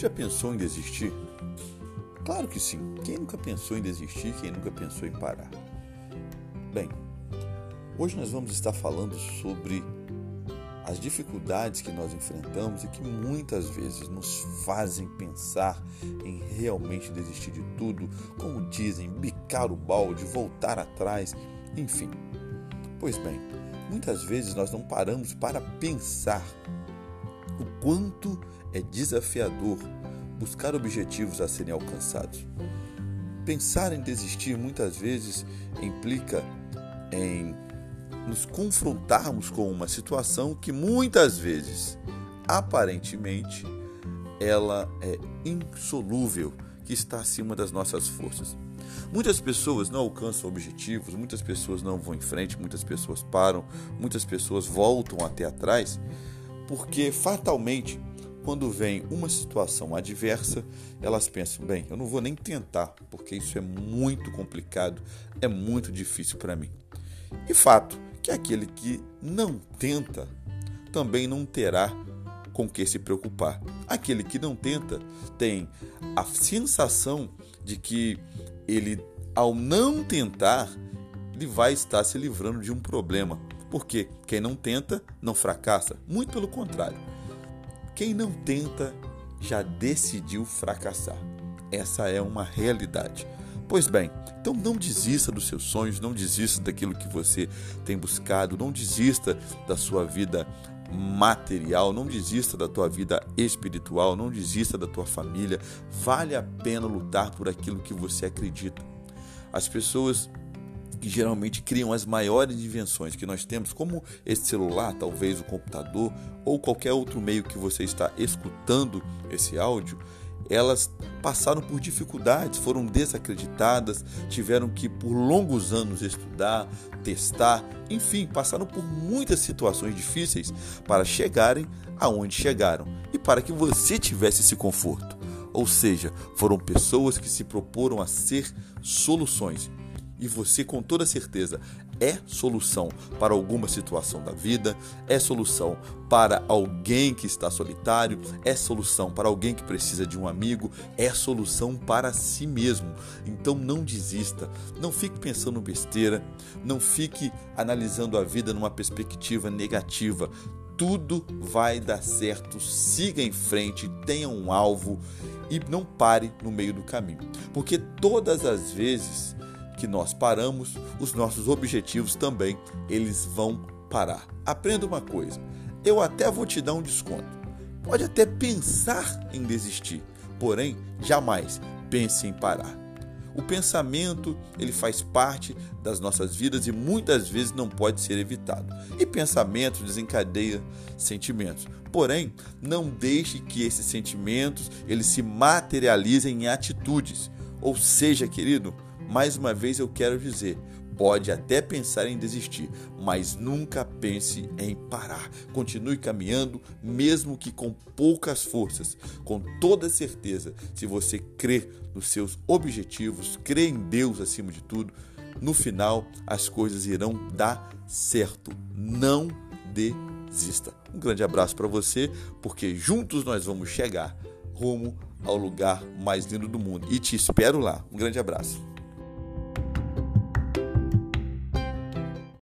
Você já pensou em desistir? Claro que sim. Quem nunca pensou em desistir? Quem nunca pensou em parar? Bem, hoje nós vamos estar falando sobre as dificuldades que nós enfrentamos e que muitas vezes nos fazem pensar em realmente desistir de tudo, como dizem, bicar o balde, voltar atrás, enfim. Pois bem, muitas vezes nós não paramos para pensar o quanto é desafiador buscar objetivos a serem alcançados. Pensar em desistir muitas vezes implica em nos confrontarmos com uma situação que muitas vezes, aparentemente, ela é insolúvel, que está acima das nossas forças. Muitas pessoas não alcançam objetivos, muitas pessoas não vão em frente, muitas pessoas param, muitas pessoas voltam até atrás, porque fatalmente, quando vem uma situação adversa, elas pensam: bem, eu não vou nem tentar, porque isso é muito complicado, é muito difícil para mim. E fato, que aquele que não tenta também não terá com que se preocupar. Aquele que não tenta tem a sensação de que ele, ao não tentar, ele vai estar se livrando de um problema. Porque quem não tenta não fracassa. Muito pelo contrário. Quem não tenta já decidiu fracassar. Essa é uma realidade. Pois bem, então não desista dos seus sonhos, não desista daquilo que você tem buscado, não desista da sua vida material, não desista da tua vida espiritual, não desista da tua família. Vale a pena lutar por aquilo que você acredita. As pessoas que geralmente criam as maiores invenções que nós temos, como esse celular, talvez o computador ou qualquer outro meio que você está escutando esse áudio, elas passaram por dificuldades, foram desacreditadas, tiveram que por longos anos estudar, testar, enfim, passaram por muitas situações difíceis para chegarem aonde chegaram e para que você tivesse esse conforto. Ou seja, foram pessoas que se proporam a ser soluções e você, com toda certeza, é solução para alguma situação da vida, é solução para alguém que está solitário, é solução para alguém que precisa de um amigo, é solução para si mesmo. Então não desista, não fique pensando besteira, não fique analisando a vida numa perspectiva negativa. Tudo vai dar certo, siga em frente, tenha um alvo e não pare no meio do caminho. Porque todas as vezes que nós paramos, os nossos objetivos também eles vão parar. Aprenda uma coisa, eu até vou te dar um desconto. Pode até pensar em desistir, porém jamais pense em parar. O pensamento, ele faz parte das nossas vidas e muitas vezes não pode ser evitado. E pensamento desencadeia sentimentos. Porém, não deixe que esses sentimentos eles se materializem em atitudes. Ou seja, querido, mais uma vez eu quero dizer, pode até pensar em desistir, mas nunca pense em parar. Continue caminhando, mesmo que com poucas forças, com toda certeza. Se você crê nos seus objetivos, crê em Deus acima de tudo, no final as coisas irão dar certo. Não desista. Um grande abraço para você, porque juntos nós vamos chegar rumo ao lugar mais lindo do mundo. E te espero lá. Um grande abraço.